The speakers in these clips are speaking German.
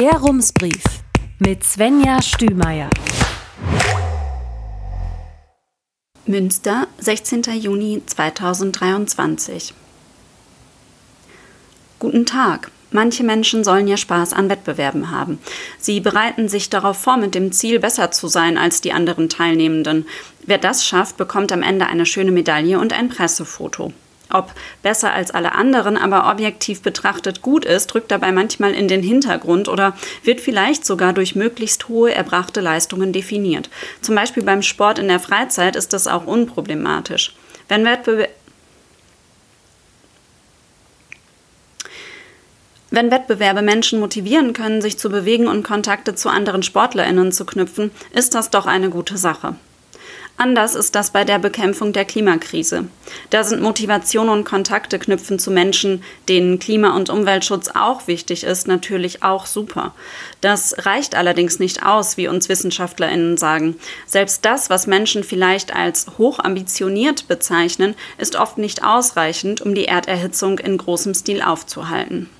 Der Rumsbrief mit Svenja Stümeier. Münster, 16. Juni 2023. Guten Tag. Manche Menschen sollen ja Spaß an Wettbewerben haben. Sie bereiten sich darauf vor, mit dem Ziel, besser zu sein als die anderen Teilnehmenden. Wer das schafft, bekommt am Ende eine schöne Medaille und ein Pressefoto. Ob besser als alle anderen, aber objektiv betrachtet gut ist, rückt dabei manchmal in den Hintergrund oder wird vielleicht sogar durch möglichst hohe erbrachte Leistungen definiert. Zum Beispiel beim Sport in der Freizeit ist das auch unproblematisch. Wenn Wettbewerb Wenn Wettbewerbe Menschen motivieren können, sich zu bewegen und Kontakte zu anderen Sportlerinnen zu knüpfen, ist das doch eine gute Sache. Anders ist das bei der Bekämpfung der Klimakrise. Da sind Motivation und Kontakte knüpfen zu Menschen, denen Klima- und Umweltschutz auch wichtig ist, natürlich auch super. Das reicht allerdings nicht aus, wie uns Wissenschaftlerinnen sagen. Selbst das, was Menschen vielleicht als hochambitioniert bezeichnen, ist oft nicht ausreichend, um die Erderhitzung in großem Stil aufzuhalten.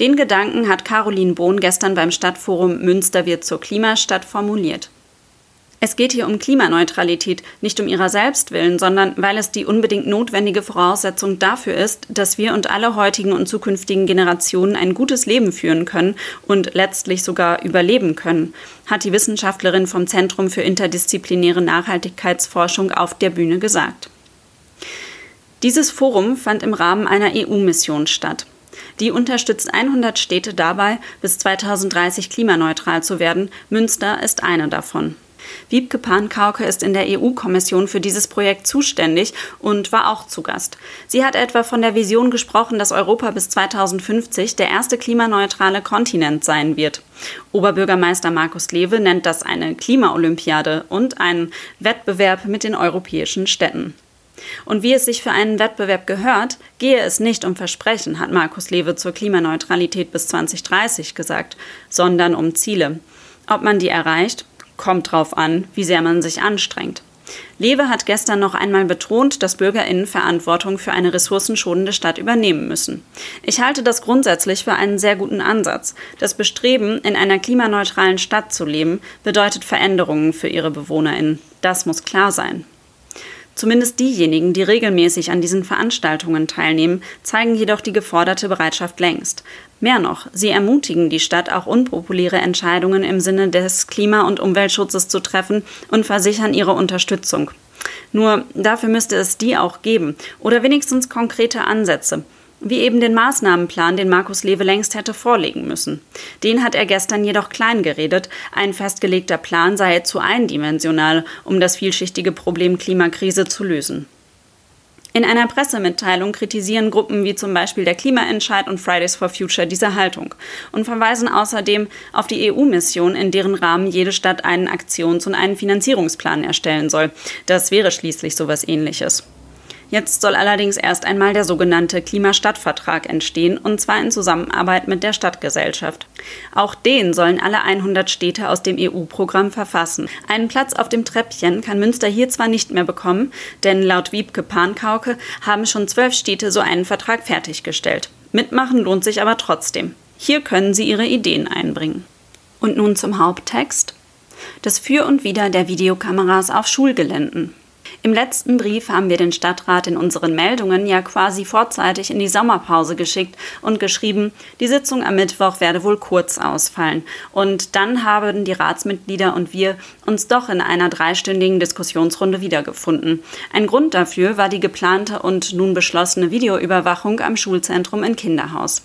Den Gedanken hat Caroline Bohn gestern beim Stadtforum Münster wird zur Klimastadt formuliert. Es geht hier um Klimaneutralität, nicht um ihrer selbst willen, sondern weil es die unbedingt notwendige Voraussetzung dafür ist, dass wir und alle heutigen und zukünftigen Generationen ein gutes Leben führen können und letztlich sogar überleben können, hat die Wissenschaftlerin vom Zentrum für interdisziplinäre Nachhaltigkeitsforschung auf der Bühne gesagt. Dieses Forum fand im Rahmen einer EU-Mission statt. Die unterstützt 100 Städte dabei, bis 2030 klimaneutral zu werden. Münster ist eine davon. Wiebke Pankauke ist in der EU-Kommission für dieses Projekt zuständig und war auch zu Gast. Sie hat etwa von der Vision gesprochen, dass Europa bis 2050 der erste klimaneutrale Kontinent sein wird. Oberbürgermeister Markus Lewe nennt das eine Klimaolympiade und einen Wettbewerb mit den europäischen Städten. Und wie es sich für einen Wettbewerb gehört, gehe es nicht um Versprechen, hat Markus Lewe zur Klimaneutralität bis 2030 gesagt, sondern um Ziele. Ob man die erreicht, kommt drauf an, wie sehr man sich anstrengt. Lewe hat gestern noch einmal betont, dass BürgerInnen Verantwortung für eine ressourcenschonende Stadt übernehmen müssen. Ich halte das grundsätzlich für einen sehr guten Ansatz. Das Bestreben, in einer klimaneutralen Stadt zu leben, bedeutet Veränderungen für ihre BewohnerInnen. Das muss klar sein. Zumindest diejenigen, die regelmäßig an diesen Veranstaltungen teilnehmen, zeigen jedoch die geforderte Bereitschaft längst. Mehr noch, sie ermutigen die Stadt, auch unpopuläre Entscheidungen im Sinne des Klima- und Umweltschutzes zu treffen und versichern ihre Unterstützung. Nur dafür müsste es die auch geben oder wenigstens konkrete Ansätze wie eben den Maßnahmenplan, den Markus Lewe längst hätte vorlegen müssen. Den hat er gestern jedoch klein geredet, ein festgelegter Plan sei zu eindimensional, um das vielschichtige Problem Klimakrise zu lösen. In einer Pressemitteilung kritisieren Gruppen wie zum Beispiel der Klimaentscheid und Fridays for Future diese Haltung und verweisen außerdem auf die EU-Mission, in deren Rahmen jede Stadt einen Aktions- und einen Finanzierungsplan erstellen soll. Das wäre schließlich sowas ähnliches. Jetzt soll allerdings erst einmal der sogenannte Klimastadtvertrag entstehen, und zwar in Zusammenarbeit mit der Stadtgesellschaft. Auch den sollen alle 100 Städte aus dem EU-Programm verfassen. Einen Platz auf dem Treppchen kann Münster hier zwar nicht mehr bekommen, denn laut Wiebke Pankauke haben schon zwölf Städte so einen Vertrag fertiggestellt. Mitmachen lohnt sich aber trotzdem. Hier können Sie Ihre Ideen einbringen. Und nun zum Haupttext. Das Für und Wider der Videokameras auf Schulgeländen. Im letzten Brief haben wir den Stadtrat in unseren Meldungen ja quasi vorzeitig in die Sommerpause geschickt und geschrieben, die Sitzung am Mittwoch werde wohl kurz ausfallen. Und dann haben die Ratsmitglieder und wir uns doch in einer dreistündigen Diskussionsrunde wiedergefunden. Ein Grund dafür war die geplante und nun beschlossene Videoüberwachung am Schulzentrum in Kinderhaus.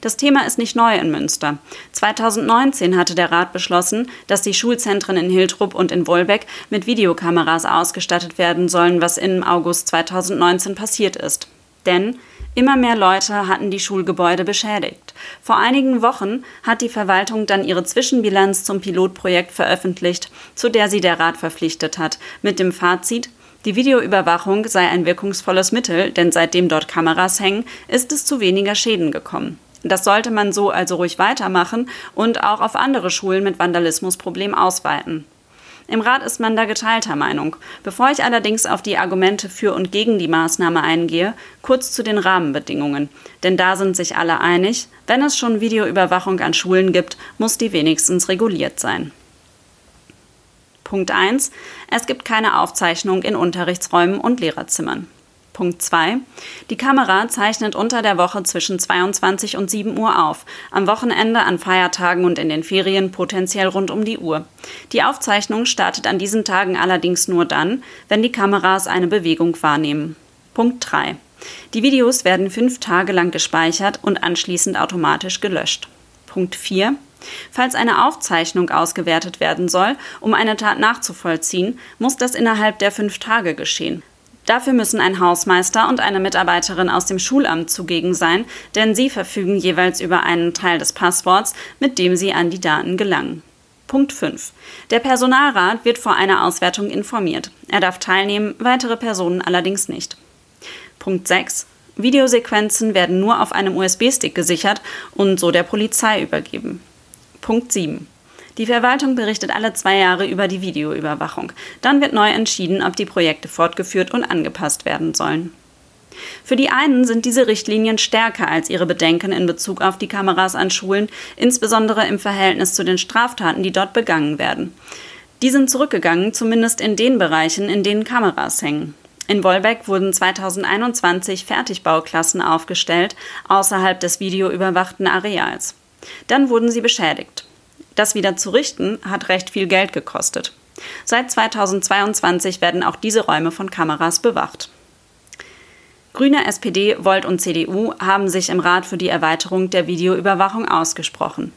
Das Thema ist nicht neu in Münster. 2019 hatte der Rat beschlossen, dass die Schulzentren in Hiltrup und in Wolbeck mit Videokameras ausgestattet werden sollen, was im August 2019 passiert ist. Denn Immer mehr Leute hatten die Schulgebäude beschädigt. Vor einigen Wochen hat die Verwaltung dann ihre Zwischenbilanz zum Pilotprojekt veröffentlicht, zu der sie der Rat verpflichtet hat, mit dem Fazit, die Videoüberwachung sei ein wirkungsvolles Mittel, denn seitdem dort Kameras hängen, ist es zu weniger Schäden gekommen. Das sollte man so also ruhig weitermachen und auch auf andere Schulen mit Vandalismusproblemen ausweiten. Im Rat ist man da geteilter Meinung. Bevor ich allerdings auf die Argumente für und gegen die Maßnahme eingehe, kurz zu den Rahmenbedingungen. Denn da sind sich alle einig, wenn es schon Videoüberwachung an Schulen gibt, muss die wenigstens reguliert sein. Punkt 1. Es gibt keine Aufzeichnung in Unterrichtsräumen und Lehrerzimmern. Punkt 2. Die Kamera zeichnet unter der Woche zwischen 22 und 7 Uhr auf, am Wochenende, an Feiertagen und in den Ferien potenziell rund um die Uhr. Die Aufzeichnung startet an diesen Tagen allerdings nur dann, wenn die Kameras eine Bewegung wahrnehmen. Punkt 3. Die Videos werden fünf Tage lang gespeichert und anschließend automatisch gelöscht. Punkt 4. Falls eine Aufzeichnung ausgewertet werden soll, um eine Tat nachzuvollziehen, muss das innerhalb der fünf Tage geschehen. Dafür müssen ein Hausmeister und eine Mitarbeiterin aus dem Schulamt zugegen sein, denn sie verfügen jeweils über einen Teil des Passworts, mit dem sie an die Daten gelangen. Punkt 5. Der Personalrat wird vor einer Auswertung informiert. Er darf teilnehmen, weitere Personen allerdings nicht. Punkt 6. Videosequenzen werden nur auf einem USB-Stick gesichert und so der Polizei übergeben. Punkt 7. Die Verwaltung berichtet alle zwei Jahre über die Videoüberwachung. Dann wird neu entschieden, ob die Projekte fortgeführt und angepasst werden sollen. Für die einen sind diese Richtlinien stärker als ihre Bedenken in Bezug auf die Kameras an Schulen, insbesondere im Verhältnis zu den Straftaten, die dort begangen werden. Die sind zurückgegangen, zumindest in den Bereichen, in denen Kameras hängen. In Wolbeck wurden 2021 Fertigbauklassen aufgestellt, außerhalb des videoüberwachten Areals. Dann wurden sie beschädigt. Das wieder zu richten hat recht viel Geld gekostet. Seit 2022 werden auch diese Räume von Kameras bewacht. Grüne, SPD, Volt und CDU haben sich im Rat für die Erweiterung der Videoüberwachung ausgesprochen.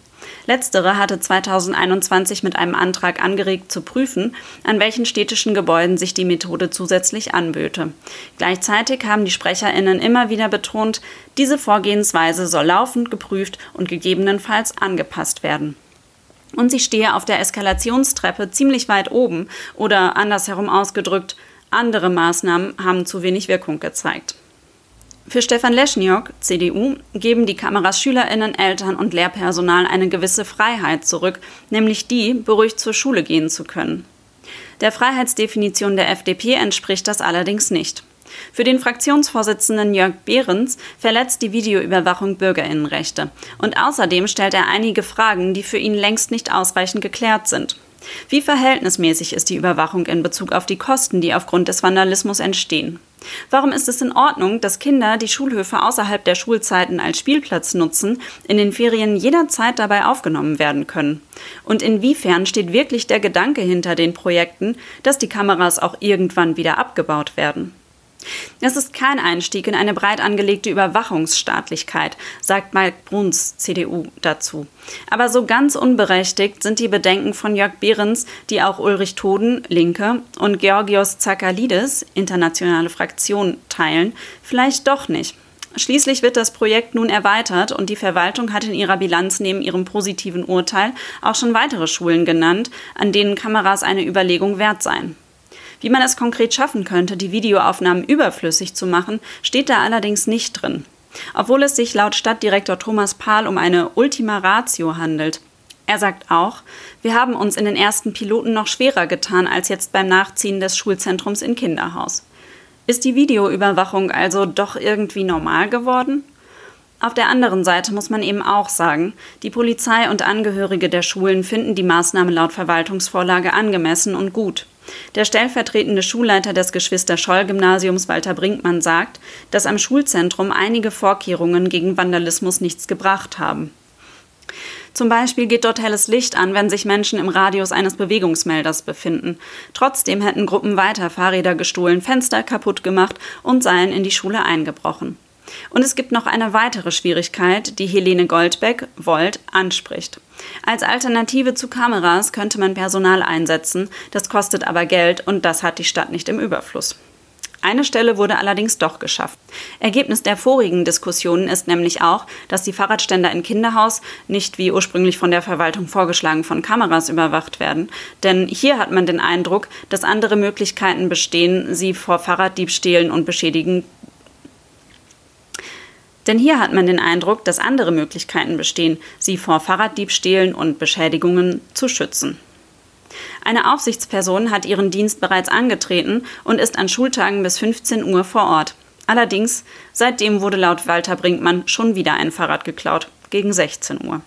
Letztere hatte 2021 mit einem Antrag angeregt zu prüfen, an welchen städtischen Gebäuden sich die Methode zusätzlich anböte. Gleichzeitig haben die Sprecherinnen immer wieder betont, diese Vorgehensweise soll laufend geprüft und gegebenenfalls angepasst werden und sie stehe auf der Eskalationstreppe ziemlich weit oben oder andersherum ausgedrückt, andere Maßnahmen haben zu wenig Wirkung gezeigt. Für Stefan Leschniok, CDU, geben die Kameras Schülerinnen, Eltern und Lehrpersonal eine gewisse Freiheit zurück, nämlich die, beruhigt zur Schule gehen zu können. Der Freiheitsdefinition der FDP entspricht das allerdings nicht. Für den Fraktionsvorsitzenden Jörg Behrens verletzt die Videoüberwachung Bürgerinnenrechte. Und außerdem stellt er einige Fragen, die für ihn längst nicht ausreichend geklärt sind. Wie verhältnismäßig ist die Überwachung in Bezug auf die Kosten, die aufgrund des Vandalismus entstehen? Warum ist es in Ordnung, dass Kinder die Schulhöfe außerhalb der Schulzeiten als Spielplatz nutzen, in den Ferien jederzeit dabei aufgenommen werden können? Und inwiefern steht wirklich der Gedanke hinter den Projekten, dass die Kameras auch irgendwann wieder abgebaut werden? Es ist kein Einstieg in eine breit angelegte Überwachungsstaatlichkeit, sagt Mike Bruns, CDU, dazu. Aber so ganz unberechtigt sind die Bedenken von Jörg Behrens, die auch Ulrich Toden, Linke, und Georgios Zakalidis, internationale Fraktion, teilen, vielleicht doch nicht. Schließlich wird das Projekt nun erweitert und die Verwaltung hat in ihrer Bilanz neben ihrem positiven Urteil auch schon weitere Schulen genannt, an denen Kameras eine Überlegung wert seien. Wie man es konkret schaffen könnte, die Videoaufnahmen überflüssig zu machen, steht da allerdings nicht drin. Obwohl es sich laut Stadtdirektor Thomas Pahl um eine Ultima Ratio handelt. Er sagt auch, wir haben uns in den ersten Piloten noch schwerer getan als jetzt beim Nachziehen des Schulzentrums in Kinderhaus. Ist die Videoüberwachung also doch irgendwie normal geworden? Auf der anderen Seite muss man eben auch sagen, die Polizei und Angehörige der Schulen finden die Maßnahme laut Verwaltungsvorlage angemessen und gut. Der stellvertretende Schulleiter des Geschwister-Scholl-Gymnasiums Walter Brinkmann sagt, dass am Schulzentrum einige Vorkehrungen gegen Vandalismus nichts gebracht haben. Zum Beispiel geht dort helles Licht an, wenn sich Menschen im Radius eines Bewegungsmelders befinden. Trotzdem hätten Gruppen weiter Fahrräder gestohlen, Fenster kaputt gemacht und seien in die Schule eingebrochen. Und es gibt noch eine weitere Schwierigkeit, die Helene Goldbeck, Volt, anspricht. Als Alternative zu Kameras könnte man Personal einsetzen, das kostet aber Geld und das hat die Stadt nicht im Überfluss. Eine Stelle wurde allerdings doch geschafft. Ergebnis der vorigen Diskussionen ist nämlich auch, dass die Fahrradständer in Kinderhaus nicht wie ursprünglich von der Verwaltung vorgeschlagen von Kameras überwacht werden. Denn hier hat man den Eindruck, dass andere Möglichkeiten bestehen, sie vor Fahrraddiebstählen und Beschädigen denn hier hat man den Eindruck, dass andere Möglichkeiten bestehen, sie vor Fahrraddiebstählen und Beschädigungen zu schützen. Eine Aufsichtsperson hat ihren Dienst bereits angetreten und ist an Schultagen bis 15 Uhr vor Ort. Allerdings, seitdem wurde laut Walter Brinkmann schon wieder ein Fahrrad geklaut, gegen 16 Uhr.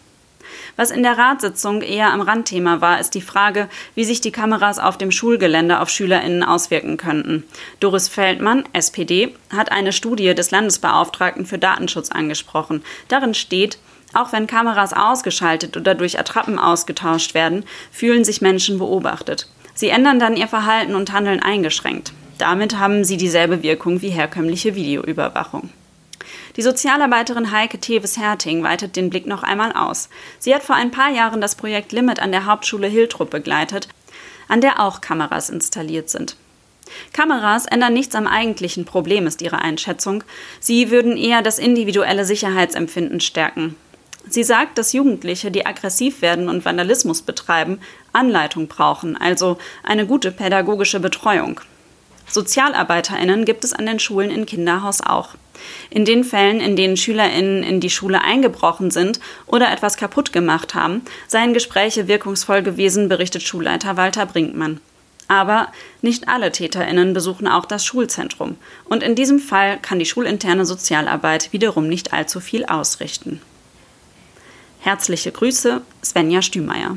Was in der Ratssitzung eher am Randthema war, ist die Frage, wie sich die Kameras auf dem Schulgelände auf SchülerInnen auswirken könnten. Doris Feldmann, SPD, hat eine Studie des Landesbeauftragten für Datenschutz angesprochen. Darin steht, auch wenn Kameras ausgeschaltet oder durch Attrappen ausgetauscht werden, fühlen sich Menschen beobachtet. Sie ändern dann ihr Verhalten und Handeln eingeschränkt. Damit haben sie dieselbe Wirkung wie herkömmliche Videoüberwachung. Die Sozialarbeiterin Heike Teves-Herting weitet den Blick noch einmal aus. Sie hat vor ein paar Jahren das Projekt Limit an der Hauptschule Hiltrup begleitet, an der auch Kameras installiert sind. Kameras ändern nichts am eigentlichen Problem, ist ihre Einschätzung. Sie würden eher das individuelle Sicherheitsempfinden stärken. Sie sagt, dass Jugendliche, die aggressiv werden und Vandalismus betreiben, Anleitung brauchen, also eine gute pädagogische Betreuung. SozialarbeiterInnen gibt es an den Schulen in Kinderhaus auch. In den Fällen, in denen SchülerInnen in die Schule eingebrochen sind oder etwas kaputt gemacht haben, seien Gespräche wirkungsvoll gewesen, berichtet Schulleiter Walter Brinkmann. Aber nicht alle TäterInnen besuchen auch das Schulzentrum. Und in diesem Fall kann die schulinterne Sozialarbeit wiederum nicht allzu viel ausrichten. Herzliche Grüße, Svenja Stümeier.